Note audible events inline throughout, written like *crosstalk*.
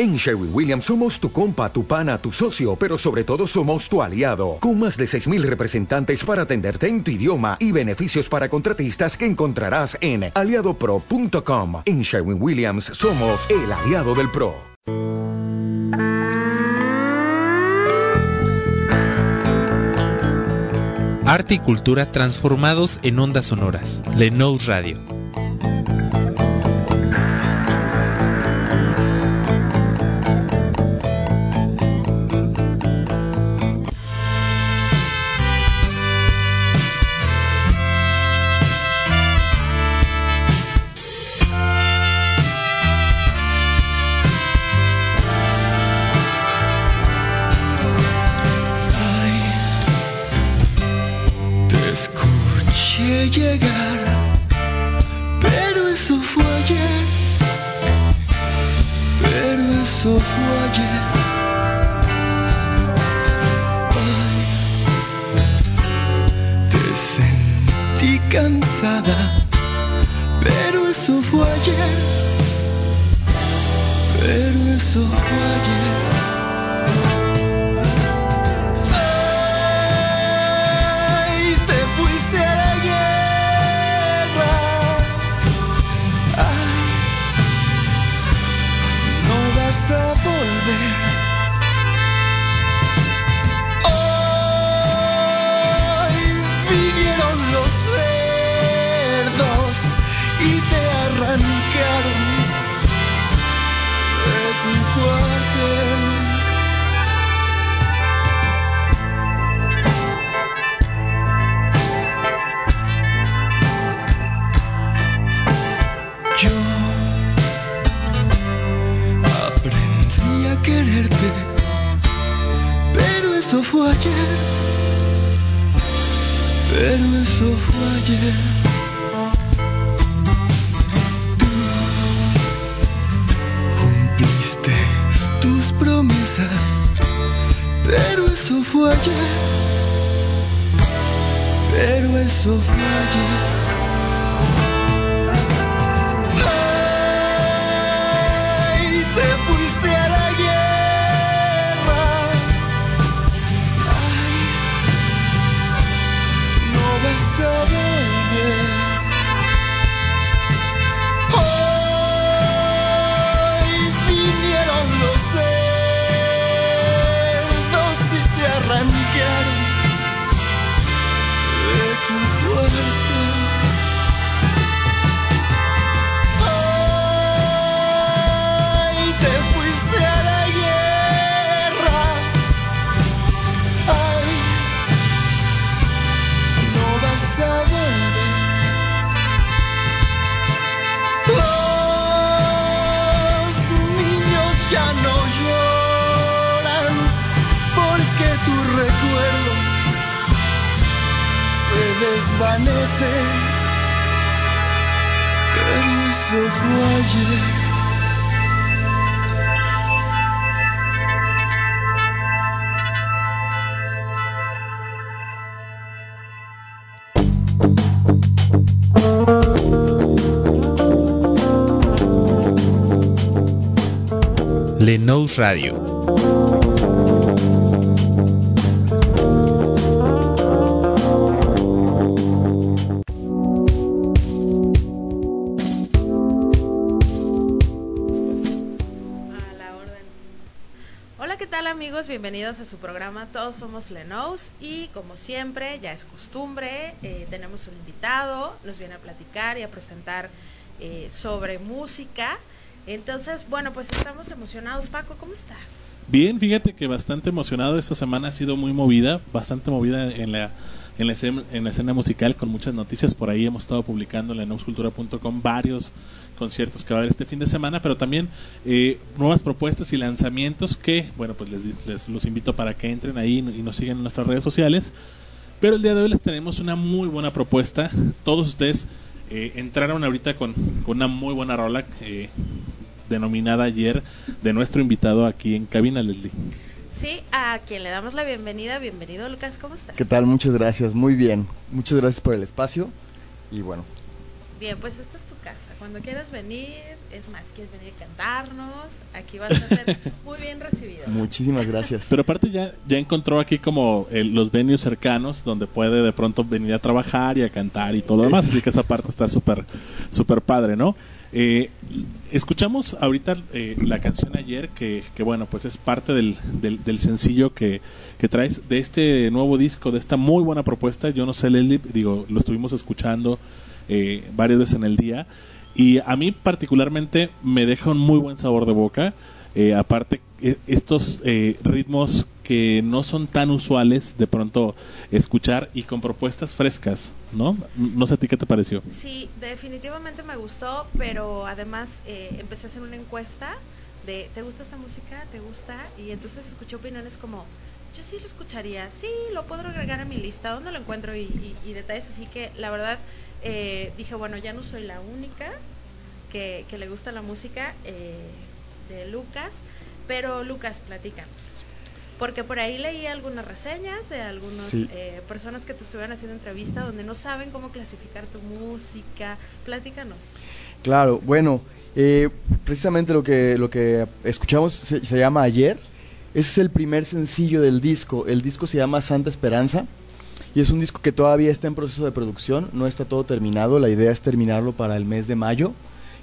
En Sherwin Williams somos tu compa, tu pana, tu socio, pero sobre todo somos tu aliado, con más de 6.000 representantes para atenderte en tu idioma y beneficios para contratistas que encontrarás en aliadopro.com. En Sherwin Williams somos el aliado del PRO. Arte y cultura transformados en ondas sonoras. Lenous Radio eso fue ayer. Te sentí cansada, pero eso fue ayer. Pero eso fue ayer. fue ayer, pero eso fue ayer. Tú cumpliste tus promesas, pero eso fue ayer, pero eso fue ayer. Radio. Bienvenidos a su programa Todos Somos Lenos y como siempre, ya es costumbre, eh, tenemos un invitado, nos viene a platicar y a presentar eh, sobre música. Entonces, bueno, pues estamos emocionados. Paco, ¿cómo estás? Bien, fíjate que bastante emocionado. Esta semana ha sido muy movida, bastante movida en la, en la, escena, en la escena musical con muchas noticias. Por ahí hemos estado publicando en la varios conciertos que va a haber este fin de semana, pero también eh, nuevas propuestas y lanzamientos que, bueno, pues les, los invito para que entren ahí y nos sigan en nuestras redes sociales. Pero el día de hoy les tenemos una muy buena propuesta. Todos ustedes eh, entraron ahorita con, con, una muy buena rola eh, denominada ayer de nuestro invitado aquí en cabina, Leslie. Sí, a quien le damos la bienvenida. Bienvenido, Lucas, ¿cómo estás? ¿Qué tal? Muchas gracias, muy bien. Muchas gracias por el espacio y bueno, Bien, pues esta es tu casa. Cuando quieras venir, es más, quieres venir a cantarnos, aquí vas a ser *laughs* muy bien recibido. Muchísimas gracias. Pero aparte ya, ya encontró aquí como eh, los venues cercanos donde puede de pronto venir a trabajar y a cantar y todo lo demás. Así que esa parte está súper, súper padre, ¿no? Eh, escuchamos ahorita eh, la canción ayer, que, que, bueno, pues es parte del, del, del sencillo que, que, traes de este nuevo disco, de esta muy buena propuesta. Yo no sé, Leslie, digo, lo estuvimos escuchando eh, varias veces en el día. Y a mí particularmente me deja un muy buen sabor de boca. Eh, aparte, estos eh, ritmos que no son tan usuales de pronto escuchar y con propuestas frescas, ¿no? No sé a ti qué te pareció. Sí, definitivamente me gustó, pero además eh, empecé a hacer una encuesta de ¿te gusta esta música? ¿Te gusta? Y entonces escuché opiniones como yo sí lo escucharía, sí, lo puedo agregar a mi lista, ¿dónde lo encuentro? Y, y, y detalles así que la verdad eh, dije, bueno, ya no soy la única que, que le gusta la música eh, de Lucas, pero Lucas, platícanos. Porque por ahí leí algunas reseñas de algunas Sí. eh, personas que te estuvieron haciendo entrevista donde no saben cómo clasificar tu música. Platícanos. Claro, bueno, eh, precisamente lo que, lo que escuchamos se, se llama Ayer. Ese es el primer sencillo del disco. El disco se llama Santa Esperanza y es un disco que todavía está en proceso de producción, no está todo terminado. La idea es terminarlo para el mes de mayo,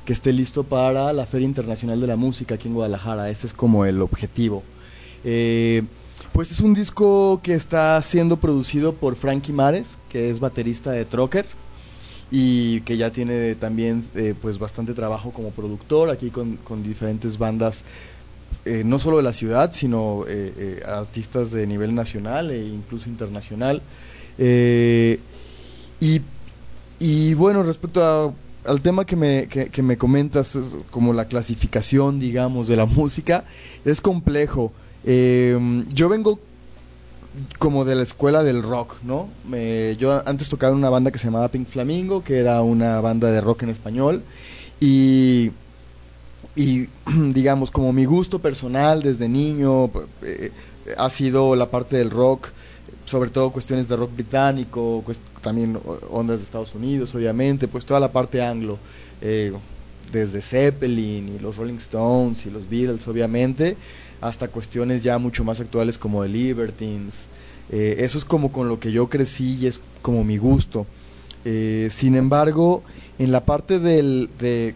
que esté listo para la Feria Internacional de la Música aquí en Guadalajara. Ese es como el objetivo. Eh, pues es un disco que está siendo producido por Frankie Mares, que es baterista de Trocker y que ya tiene también eh, pues bastante trabajo como productor aquí con, con diferentes bandas eh, no solo de la ciudad sino artistas de nivel nacional e incluso internacional. Y, y bueno respecto al tema que me, que, me comentas como la clasificación digamos de la *laughs* música es complejo Eh, yo vengo como de la escuela del rock, ¿no? Me, yo antes tocaba en una banda que se llamaba Pink Flamingo, que era una banda de rock en español, y, y *clears throat* digamos, como mi gusto personal desde niño eh, ha sido la parte del rock, sobre todo cuestiones de rock británico, también ondas de Estados Unidos, obviamente, pues toda la parte anglo, eh, desde Zeppelin y los Rolling Stones y los Beatles, obviamente, hasta cuestiones ya mucho más actuales como The Libertines. Eh, eso es como con lo que yo crecí y es como mi gusto. Eh, sin embargo, en la parte del, de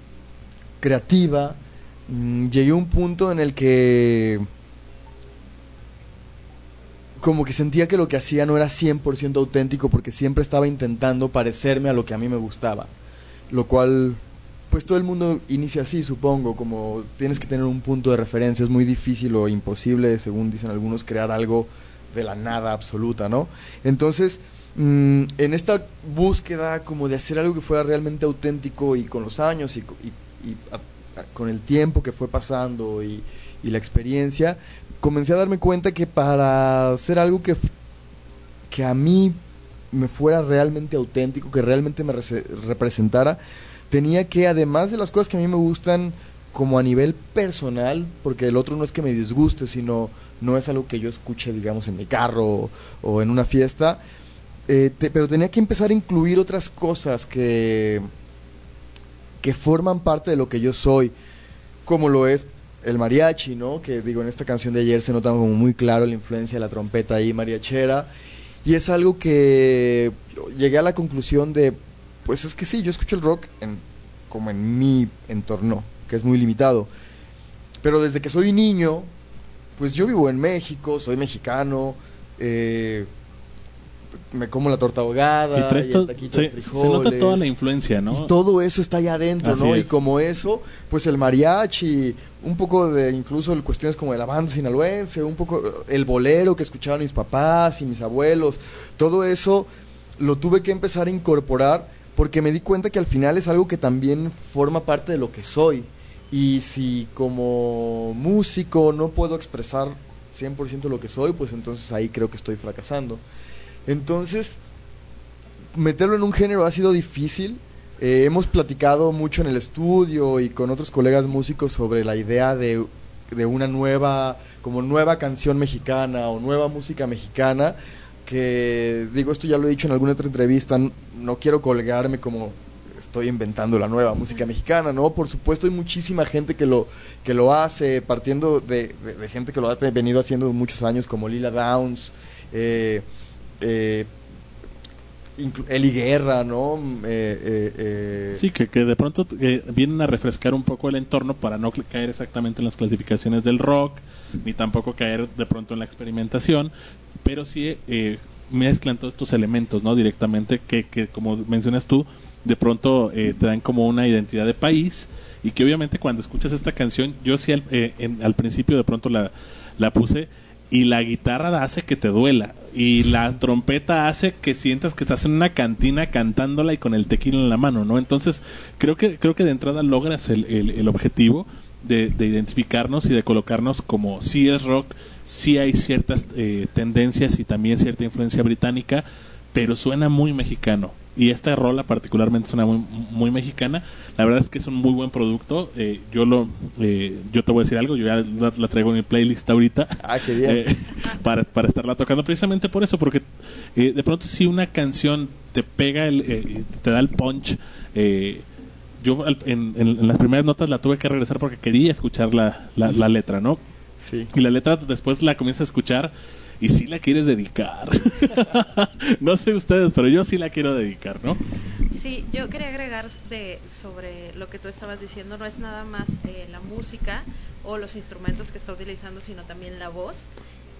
creativa, mm, llegué a un punto en el que como que sentía que lo que hacía no era 100% auténtico porque siempre estaba intentando parecerme a lo que a mí me gustaba. Lo cual, pues todo el mundo inicia así, supongo, como tienes que tener un punto de referencia, es muy difícil o imposible, según dicen algunos, crear algo de la nada absoluta, ¿no? Entonces, mm, en esta búsqueda como de hacer algo que fuera realmente auténtico y con los años y, con el tiempo que fue pasando y, y la experiencia, comencé a darme cuenta que para hacer algo que, que a mí me fuera realmente auténtico, que realmente me rese- representara, tenía que, además de las cosas que a mí me gustan como a nivel personal, porque el otro no es que me disguste, sino no es algo que yo escuche, digamos, en mi carro o, en una fiesta, eh, pero tenía que empezar a incluir otras cosas que, que forman parte de lo que yo soy, como lo es el mariachi, ¿no? Que digo, en esta canción de ayer se nota como muy claro la influencia de la trompeta ahí mariachera. Y es algo que llegué a la conclusión de, pues es que sí, yo escucho el rock en, como en mi entorno, que es muy limitado. Pero desde que soy niño, pues yo vivo en México, soy mexicano, eh, me como la torta ahogada, Y el taquito de se, se nota toda frijoles. la influencia, ¿no? Y todo eso está allá adentro, Así ¿no? Y como eso, pues el mariachi, un poco de incluso el- cuestiones como de la banda sinaloense, un poco el bolero que escuchaban mis papás y mis abuelos, todo eso lo tuve que empezar a incorporar porque me di cuenta que al final es algo que también forma parte de lo que soy. Y si como músico no puedo expresar 100% lo que soy, pues entonces ahí creo que estoy fracasando. Entonces, meterlo en un género ha sido difícil. Eh, hemos platicado mucho en el estudio y con otros colegas músicos sobre la idea de, de una nueva, como nueva canción mexicana o nueva música mexicana. Que digo, esto ya lo he dicho en alguna otra entrevista, no quiero colgarme como estoy inventando la nueva música mexicana, ¿no? Por supuesto hay muchísima gente que lo, que lo hace, partiendo de, gente que lo ha venido haciendo muchos años, como Lila Downs, eh, eh, Eli Guerra, ¿no? Eh, eh, eh, Sí, que, que de pronto vienen a refrescar un poco el entorno para no caer exactamente en las clasificaciones del rock, ni tampoco caer de pronto en la experimentación, pero sí mezclan todos estos elementos, ¿no? Directamente, que, que como mencionas tú, de pronto te dan como una identidad de país y que obviamente cuando escuchas esta canción, yo sí al, al principio de pronto la, la puse y la guitarra hace que te duela y la trompeta hace que sientas que estás en una cantina cantándola y con el tequila en la mano, ¿no? Entonces creo que creo que de entrada logras el, el, objetivo de, de, identificarnos y de colocarnos como si es rock, si hay ciertas eh, tendencias y también cierta influencia británica, pero suena muy mexicano y esta rola particularmente suena muy, muy mexicana. La verdad es que es un muy buen producto. Eh, yo lo, eh, yo te voy a decir algo. Yo ya la, traigo en mi playlist ahorita. Ah, qué bien. Eh, *laughs* para, para estarla tocando precisamente por eso, porque de pronto si una canción te pega, el, te da el punch. yo en, en, las primeras notas la tuve que regresar porque quería escuchar la, la, la letra, ¿no? Sí. Y la letra después la comienza a escuchar y si la quieres dedicar. *laughs* no sé ustedes, pero yo sí la quiero dedicar, ¿no? Sí, yo quería agregar de, sobre lo que tú estabas diciendo, no es nada más eh, la música o los instrumentos que está utilizando, sino también la voz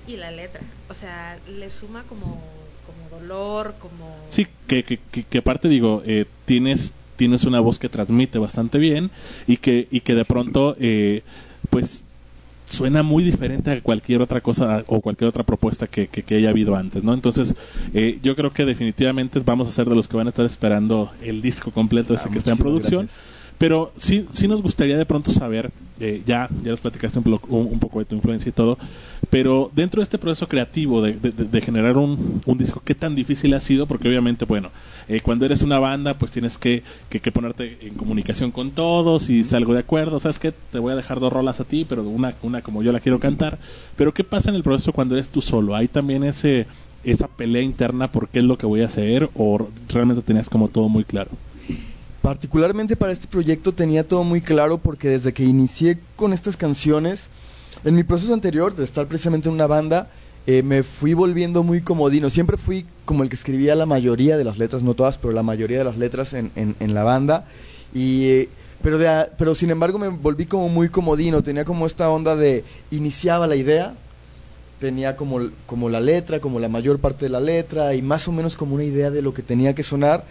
y la letra. O sea, le suma como, como dolor, como... Sí, que, que, que, aparte digo, eh, tienes, tienes una voz que transmite bastante bien y que, y que de pronto, eh, pues suena muy diferente a cualquier otra cosa o cualquier otra propuesta que, que, haya habido antes, ¿no? Entonces, eh, yo creo que definitivamente vamos a ser de los que van a estar esperando el disco completo ese ah, que está en producción. Pero sí, sí nos gustaría de pronto saber, eh, ya, ya les platicaste un, un, poco de tu influencia y todo, pero dentro de este proceso creativo de, de, generar un, un, disco, ¿qué tan difícil ha sido? Porque obviamente, bueno, eh, cuando eres una banda, pues tienes que, que, que, ponerte en comunicación con todos y salgo de acuerdo, ¿sabes qué? Te voy a dejar dos rolas a ti, pero una, una como yo la quiero cantar. Pero ¿qué pasa en el proceso cuando eres tú solo? ¿Hay también ese esa pelea interna por qué es lo que voy a hacer o realmente tenías como todo muy claro? Particularmente para este proyecto tenía todo muy claro porque desde que inicié con estas canciones, en mi proceso anterior de estar precisamente en una banda, eh, me fui volviendo muy comodino. Siempre fui como el que escribía la mayoría de las letras, no todas, pero la mayoría de las letras en, en, la banda. Y, eh, pero, de, pero sin embargo me volví como muy comodino, tenía como esta onda de iniciaba la idea, tenía como, como la letra, como la mayor parte de la letra y más o menos como una idea de lo que tenía que sonar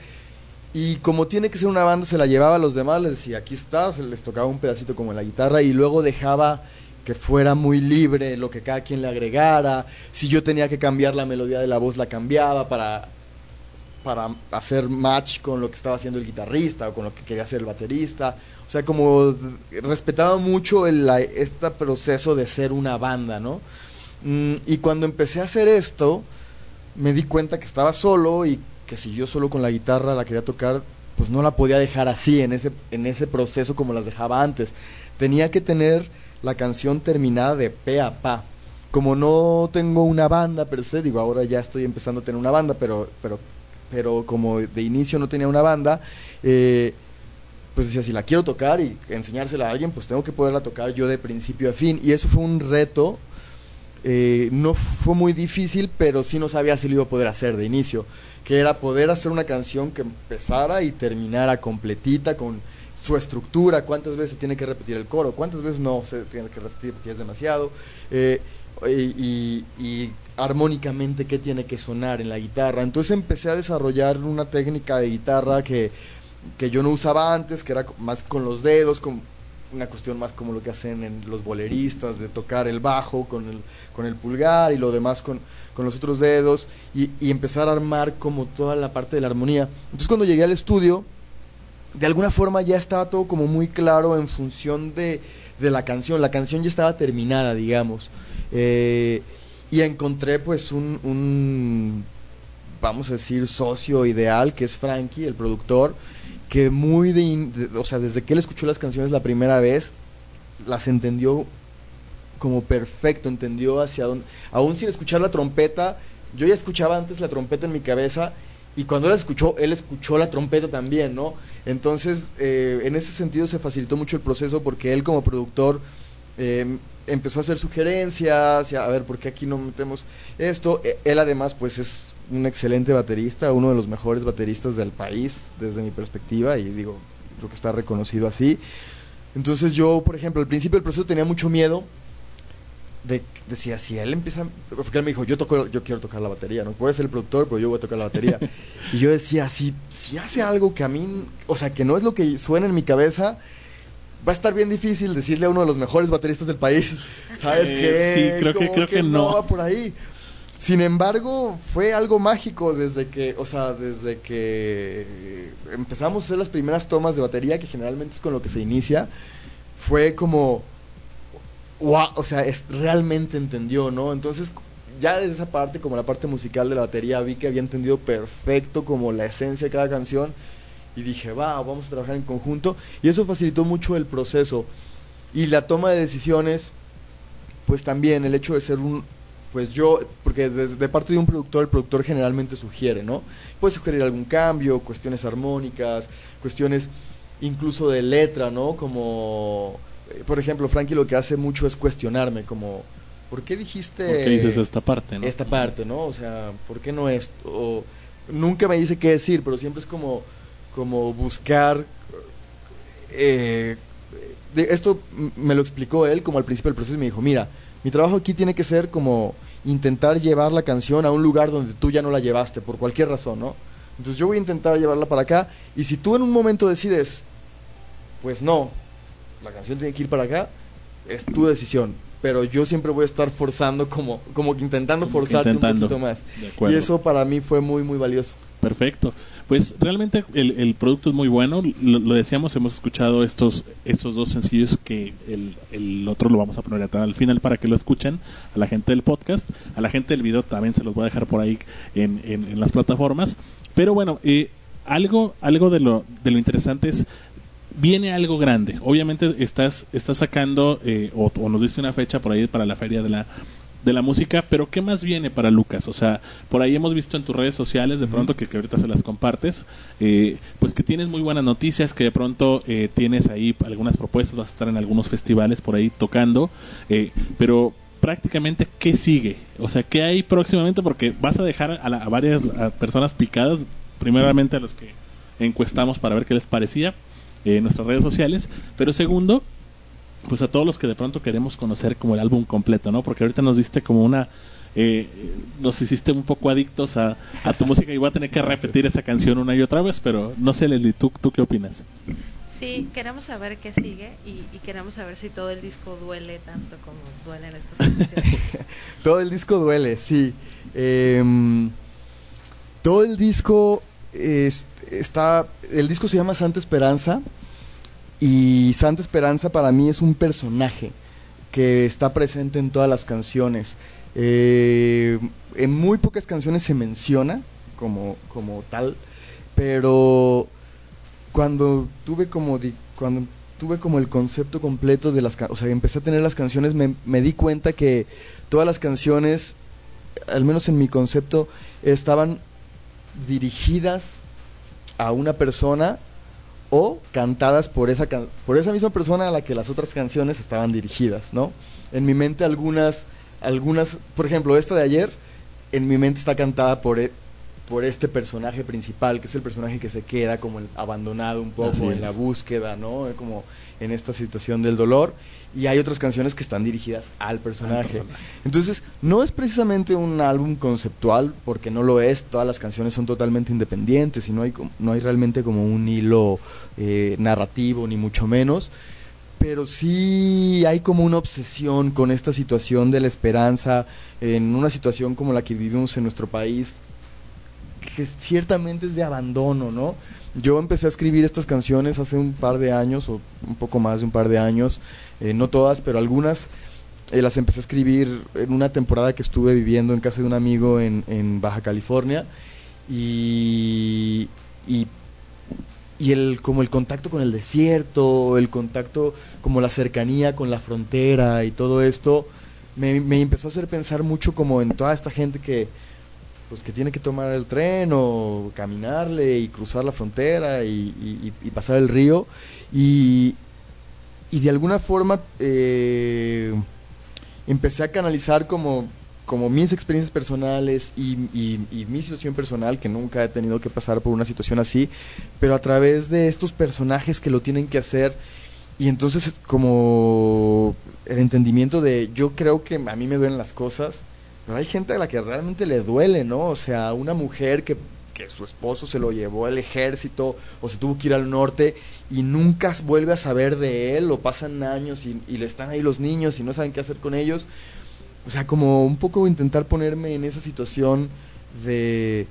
y como tiene que ser una banda, se la llevaba a los demás, les decía, aquí está, se les tocaba un pedacito como en la guitarra y luego dejaba que fuera muy libre lo que cada quien le agregara. Si yo tenía que cambiar la melodía de la voz, la cambiaba para, para hacer match con lo que estaba haciendo el guitarrista o con lo que quería hacer el baterista. O sea, como respetaba mucho el, este proceso de ser una banda, ¿no? Mm, y cuando empecé a hacer esto, me di cuenta que estaba solo y que si yo solo con la guitarra la quería tocar, pues no la podía dejar así, en ese, en ese proceso como las dejaba antes. Tenía que tener la canción terminada de pe a pa. Como no tengo una banda per se, digo, ahora ya estoy empezando a tener una banda, pero, pero, pero como de inicio no tenía una banda, eh, pues decía, si la quiero tocar y enseñársela a alguien, pues tengo que poderla tocar yo de principio a fin. Y eso fue un reto eh, no fue muy difícil, pero sí no sabía si lo iba a poder hacer de inicio, que era poder hacer una canción que empezara y terminara completita con su estructura, cuántas veces se tiene que repetir el coro, cuántas veces no se tiene que repetir porque es demasiado, eh, y, y, armónicamente qué tiene que sonar en la guitarra. Entonces empecé a desarrollar una técnica de guitarra que, que yo no usaba antes, que era más con los dedos, con una cuestión más como lo que hacen en los boleristas, de tocar el bajo con el, con el pulgar y lo demás con, con los otros dedos y, y, empezar a armar como toda la parte de la armonía. Entonces cuando llegué al estudio, de alguna forma ya estaba todo como muy claro en función de, de la canción. La canción ya estaba terminada, digamos. Eh, y encontré pues un, vamos a decir, socio ideal, que es Frankie, el productor, que muy de, o sea, desde que él escuchó las canciones la primera vez, las entendió como perfecto, entendió hacia dónde, aún sin escuchar la trompeta, yo ya escuchaba antes la trompeta en mi cabeza y cuando él escuchó, él escuchó la trompeta también, ¿no? Entonces, eh, en ese sentido se facilitó mucho el proceso porque él como productor eh, empezó a hacer sugerencias, y a ver, ¿por qué aquí no metemos esto? E, él además, pues es un excelente baterista, uno de los mejores bateristas del país, desde mi perspectiva, y digo, creo que está reconocido así. Entonces yo, por ejemplo, al principio del proceso tenía mucho miedo de, decía, si él empieza, porque él me dijo, yo toco, yo quiero tocar la batería, no puede ser el productor, pero yo voy a tocar la batería. *laughs* y yo decía, si, si hace algo que a mí, o sea, que no es lo que suena en mi cabeza, va a estar bien difícil decirle a uno de los mejores bateristas del país, *laughs* ¿sabes Eh, qué? sí, creo que- creo que no. va por ahí. Sin embargo, fue algo mágico desde que, o sea, desde que empezamos a hacer las primeras tomas de batería, que generalmente es con lo que se inicia, fue como, wow, o sea, es, realmente entendió, ¿no? Entonces, ya desde esa parte, como la parte musical de la batería, vi que había entendido perfecto como la esencia de cada canción y dije, va, vamos a trabajar en conjunto y eso facilitó mucho el proceso y la toma de decisiones, pues también el hecho de ser un, pues yo, porque desde de parte de un productor, el productor generalmente sugiere, ¿no? Puede sugerir algún cambio, cuestiones armónicas, cuestiones incluso de letra, ¿no? Como, por ejemplo, Frankie lo que hace mucho es cuestionarme, como, ¿por qué dijiste ¿Por qué dices esta parte, no? esta parte, ¿no? O sea, ¿por qué no esto? O, nunca me dice qué decir, pero siempre es como, como buscar... eh, de- esto me lo explicó él como al principio del proceso y me dijo, mira, mi trabajo aquí tiene que ser como intentar llevar la canción a un lugar donde tú ya no la llevaste, por cualquier razón, ¿no? Entonces yo voy a intentar llevarla para acá y si tú en un momento decides, pues no, la canción tiene que ir para acá, es tu decisión. Pero yo siempre voy a estar forzando, como, como que intentando Como forzarte intentando. un poquito más. Y eso para mí fue muy, muy valioso. Perfecto. Pues realmente el, el producto es muy bueno. Lo, lo decíamos, hemos escuchado estos estos dos sencillos que el, el otro lo vamos a poner al final para que lo escuchen a la gente del podcast. A la gente del video también se los voy a dejar por ahí en, en, en las plataformas. Pero bueno, eh, algo, algo de, lo, de lo interesante es viene algo grande. Obviamente estás, estás sacando eh, o, o nos diste una fecha por ahí para la feria de la de la música, pero ¿qué más viene para Lucas? O sea, por ahí hemos visto en tus redes sociales de pronto que, que ahorita se las compartes, eh, pues que tienes muy buenas noticias, que de pronto eh, tienes ahí algunas propuestas, vas a estar en algunos festivales por ahí tocando, eh, pero prácticamente ¿qué sigue? O sea, ¿qué hay próximamente? Porque vas a dejar a, la- a varias a personas picadas, primeramente a los que encuestamos para ver qué les parecía en nuestras redes sociales, pero segundo, pues a todos los que de pronto queremos conocer como el álbum completo, ¿no? Porque ahorita nos diste como una... eh, nos hiciste un poco adictos a, a tu música y voy a tener que repetir esa canción una y otra vez, pero no sé, Leslie, ¿tú, tú qué opinas? Sí, queremos saber qué sigue y, y queremos saber si todo el disco duele tanto como duelen estas *laughs* canciones. Todo el disco duele, sí. Em, todo el disco es- está. El disco se llama Santa Esperanza. Y Santa Esperanza para mí es un personaje que está presente en todas las canciones. Eh, en muy pocas canciones se menciona como, como tal, pero cuando tuve como di- cuando tuve como el concepto completo de las o sea empecé a tener las canciones me, me di cuenta que todas las canciones al menos en mi concepto estaban dirigidas a una persona o cantadas por esa por esa misma persona a la que las otras canciones estaban dirigidas no en mi mente algunas algunas por ejemplo esta de ayer en mi mente está cantada por e- por este personaje principal, que es el personaje que se queda como el abandonado un Así poco es. en la búsqueda, ¿no? Eh, Como en esta situación del dolor. Y hay otras canciones que están dirigidas al personaje. personaje. Entonces, no es precisamente un álbum conceptual, porque no lo es, todas las canciones son totalmente independientes y no hay, no hay realmente como un hilo eh, narrativo, ni mucho menos. Pero sí hay como una obsesión con esta situación de la esperanza, en una situación como la que vivimos en nuestro país, que ciertamente es de abandono, ¿no? Yo empecé a escribir estas canciones hace un par de años, o un poco más de un par de años, eh, no todas, pero algunas eh, las empecé a escribir en una temporada que estuve viviendo en casa de un amigo en, en Baja California, y, y, y el, como el contacto con el desierto, el contacto, como la cercanía con la frontera y todo esto, me, me empezó a hacer pensar mucho como en toda esta gente que pues que tiene que tomar el tren o caminarle y cruzar la frontera y, y- y pasar el río. Y, y de alguna forma eh, empecé a canalizar como, como mis experiencias personales y, mi situación personal, que nunca he tenido que pasar por una situación así, pero a través de estos personajes que lo tienen que hacer. Y entonces como el entendimiento de yo creo que a mí me duelen las cosas, pero hay gente a la que realmente le duele, ¿no? O sea, una mujer que, que su esposo se lo llevó al ejército o se tuvo que ir al norte y nunca vuelve a saber de él o pasan años y, y le están ahí los niños y no saben qué hacer con ellos. O sea, como un poco intentar ponerme en esa situación de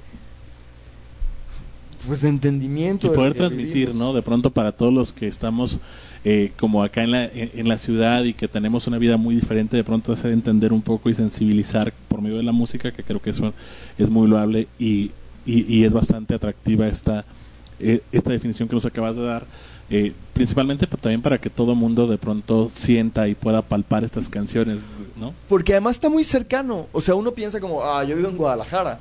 pues de entendimiento y poder transmitir, vivimos. ¿no? De pronto para todos los que estamos eh, como acá en la, en, la ciudad y que tenemos una vida muy diferente, de pronto hacer entender un poco y sensibilizar por medio de la música, que creo que eso es muy loable y, y, y es bastante atractiva esta, eh, esta definición que nos acabas de dar. eh, principalmente pa- también para que todo mundo de pronto sienta y pueda palpar estas canciones, ¿no? Porque además está muy cercano. O sea, uno piensa como, ah, yo vivo en Guadalajara.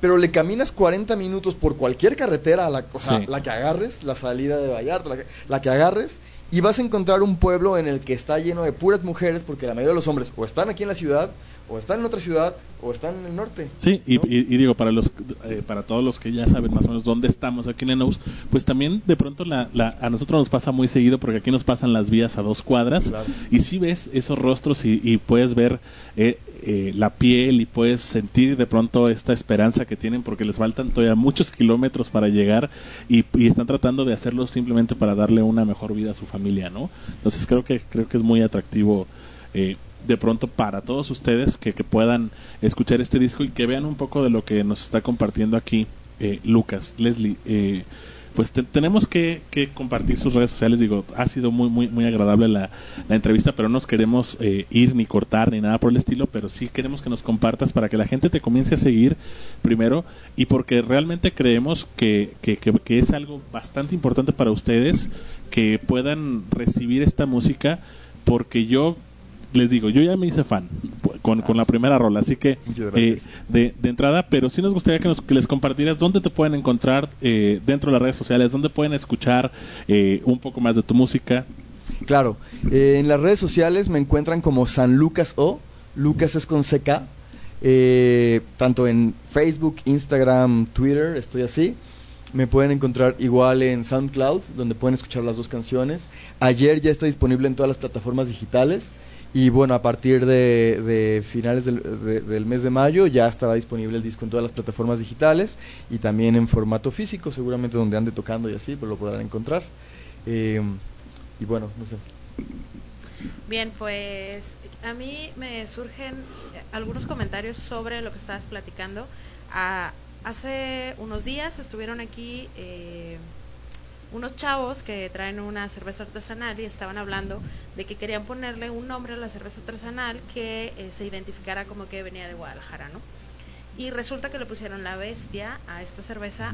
Pero le caminas 40 minutos por cualquier carretera, a la, o sea, Sí. la que agarres, la salida de Vallarta, la que, la que agarres, y vas a encontrar un pueblo en el que está lleno de puras mujeres, porque la mayoría de los hombres o están aquí en la ciudad, o están en otra ciudad, o están en el norte. Sí, y, ¿no? y- y digo, para los eh, para todos los que ya saben más o menos dónde estamos aquí en Enos, pues también de pronto la, la- a nosotros nos pasa muy seguido porque aquí nos pasan las vías a dos cuadras Claro. y sí ves esos rostros y, y puedes ver eh, eh, la piel y puedes sentir de pronto esta esperanza que tienen porque les faltan todavía muchos kilómetros para llegar y, están tratando de hacerlo simplemente para darle una mejor vida a su familia, ¿no? Entonces creo que creo que es muy atractivo eh, de pronto para todos ustedes que, que puedan escuchar este disco y que vean un poco de lo que nos está compartiendo aquí eh, Lucas, Leslie. Pues te- tenemos que, que compartir sus redes sociales. Digo, ha sido muy muy muy agradable la, la entrevista, pero no nos queremos eh, ir ni cortar ni nada por el estilo, pero sí queremos que nos compartas para que la gente te comience a seguir primero y porque realmente creemos que, que, que- que es algo bastante importante para ustedes que puedan recibir esta música porque yo les digo, yo ya me hice fan con, con la primera rola, así que eh, de, de entrada, pero sí nos gustaría que, nos, que les compartieras dónde te pueden encontrar eh, dentro de las redes sociales, dónde pueden escuchar eh, un poco más de tu música. Claro, eh, en las redes sociales me encuentran como San Lucas O, Lucas es con CK, eh, tanto en Facebook, Instagram, Twitter, estoy así. Me pueden encontrar igual en SoundCloud, donde pueden escuchar las dos canciones. Ayer ya está disponible en todas las plataformas digitales. Y bueno, a partir de, finales del, de- del mes de mayo ya estará disponible el disco en todas las plataformas digitales y también en formato físico, seguramente donde ande tocando y así, pues lo podrán encontrar. Eh, y bueno, no sé. Bien, pues a mí me surgen algunos comentarios sobre lo que estabas platicando. Ah, hace unos días estuvieron aquí eh, unos chavos que traen una cerveza artesanal y estaban hablando de que querían ponerle un nombre a la cerveza artesanal que eh, se identificara como que venía de Guadalajara, ¿no? Y resulta que le pusieron la bestia a esta cerveza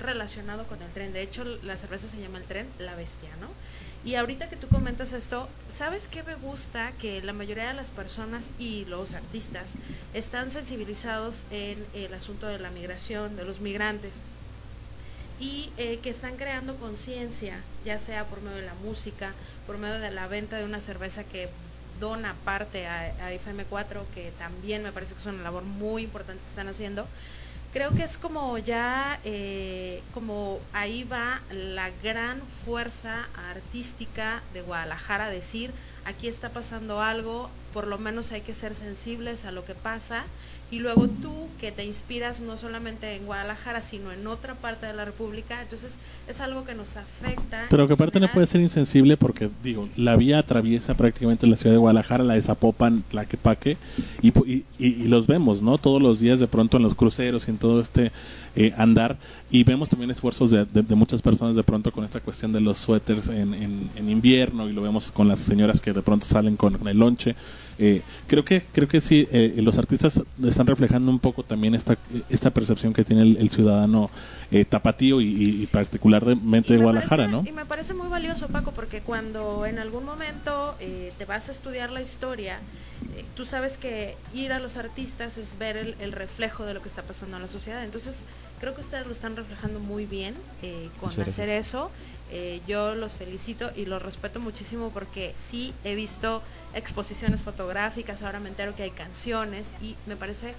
relacionado con el tren. De hecho, la cerveza se llama el tren, la bestia, ¿no? Y ahorita que tú comentas esto, ¿sabes qué me gusta? Que la mayoría de las personas y los artistas están sensibilizados en el asunto de la migración, de los migrantes, y eh, que están creando conciencia, ya sea por medio de la música, por medio de la venta de una cerveza que dona parte a, a FM4, que también me parece que es una labor muy importante que están haciendo. Creo que es como ya, eh, como ahí va la gran fuerza artística de Guadalajara, decir, aquí está pasando algo, por lo menos hay que ser sensibles a lo que pasa y luego tú que te inspiras no solamente en Guadalajara, sino en otra parte de la República, entonces es algo que nos afecta. Pero que aparte no puede ser insensible porque, digo, la vía atraviesa prácticamente la ciudad de Guadalajara, la de Zapopan, Tlaquepaque, y, pu- y, y- y los vemos, ¿no? Todos los días de pronto en los cruceros y en todo este eh, andar, y vemos también esfuerzos de, de- de muchas personas de pronto con esta cuestión de los suéteres en, en- en invierno, y lo vemos con las señoras que de pronto salen con el lonche. Eh, creo que creo que sí, eh, los artistas están reflejando un poco también esta, esta percepción que tiene el, ciudadano eh, tapatío y, particularmente de Guadalajara, ¿no? Y me parece muy valioso, Paco, porque cuando en algún momento te vas a estudiar la historia, tú sabes que ir a los artistas es ver el, reflejo de lo que está pasando en la sociedad. Entonces, creo que ustedes lo están reflejando muy bien con hacer eso. Eh, yo los felicito y los respeto muchísimo porque sí he visto exposiciones fotográficas, ahora me entero que hay canciones y me parece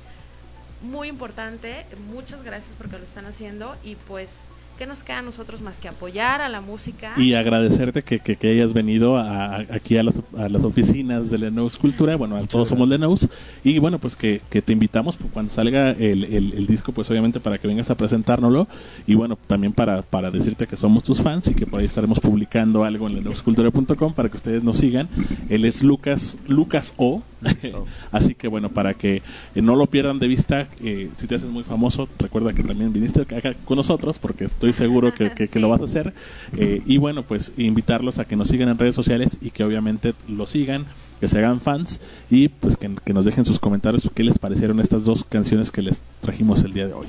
muy importante. Muchas gracias porque lo están haciendo y pues ¿qué nos queda a nosotros más que apoyar a la música? Y agradecerte que, que, hayas venido aquí a las, a las, oficinas de Lenous Cultura, bueno, todos somos Lenous, y bueno, pues que, que te invitamos pues, cuando salga el, el, disco, pues obviamente para que vengas a presentárnoslo, y bueno, también para, para decirte que somos tus fans y que por ahí estaremos publicando algo en lenouscultura.com para que ustedes nos sigan. Él es Lucas, Lucas O, *laughs* así que bueno, para que eh, no lo pierdan de vista, eh, si te haces muy famoso, recuerda que también viniste acá con nosotros, porque estoy estoy seguro que, que, lo vas a hacer. Eh, y bueno, pues invitarlos a que nos sigan en redes sociales y que obviamente lo sigan, que se hagan fans y pues que, nos dejen sus comentarios qué les parecieron estas dos canciones que les trajimos el día de hoy.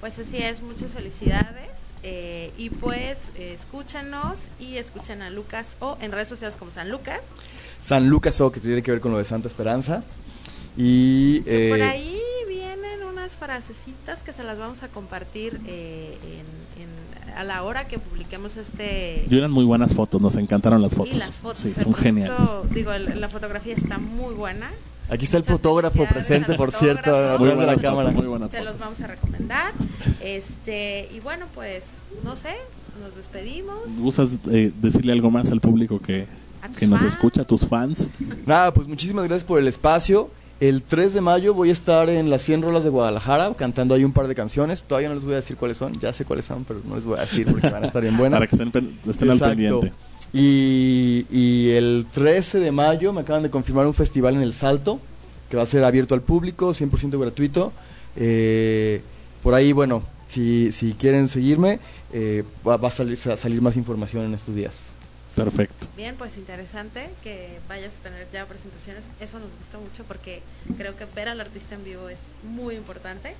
Pues así es, muchas felicidades. Eh, y pues escúchanos y escuchen a Lucas o en redes sociales como San Lucas. San Lucas o que tiene que ver con lo de Santa Esperanza. Y por eh, ahí frasecitas que se las vamos a compartir eh, a la hora que publiquemos este... Y eran muy buenas fotos, nos encantaron las fotos. Y las fotos, son geniales. digo, la fotografía está muy buena. Aquí está el fotógrafo presente, por cierto, muy de la cámara. Muy buenas Se los vamos a recomendar. Este, y bueno, pues, no sé, nos despedimos. ¿Gustas eh, decirle algo más al público que, que nos escucha, a tus fans? Nada, pues muchísimas gracias por el espacio. El 3 de mayo voy a estar en las 100 rolas de Guadalajara cantando ahí un par de canciones. Todavía no les voy a decir cuáles son, ya sé cuáles son, pero no les voy a decir porque van a estar bien buenas. *laughs* Para que estén, al pendiente. Y, y, el 13 de mayo me acaban de confirmar un festival en El Salto que va a ser abierto al público, 100% gratuito. Eh, por ahí, bueno, si, si quieren seguirme, eh, va, a salir, a salir más información en estos días. Perfecto. Bien, pues interesante que vayas a tener ya presentaciones. Eso nos gusta mucho porque creo que ver al artista en vivo es muy importante.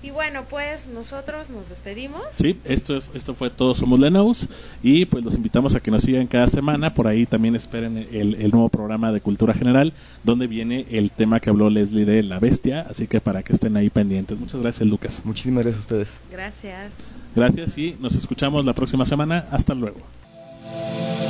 Y bueno, pues nosotros nos despedimos. Sí, esto, esto fue Todos Somos Lenos y pues los invitamos a que nos sigan cada semana. Por ahí también esperen el, el, nuevo programa de Cultura General donde viene el tema que habló Leslie de La Bestia. Así que para que estén ahí pendientes. Muchas gracias, Lucas. Muchísimas gracias a ustedes. Gracias. Gracias y nos escuchamos la próxima semana. Hasta luego. Thank you.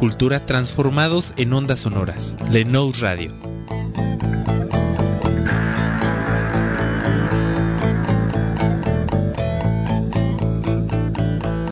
Cultura transformados en ondas sonoras. Lenous Radio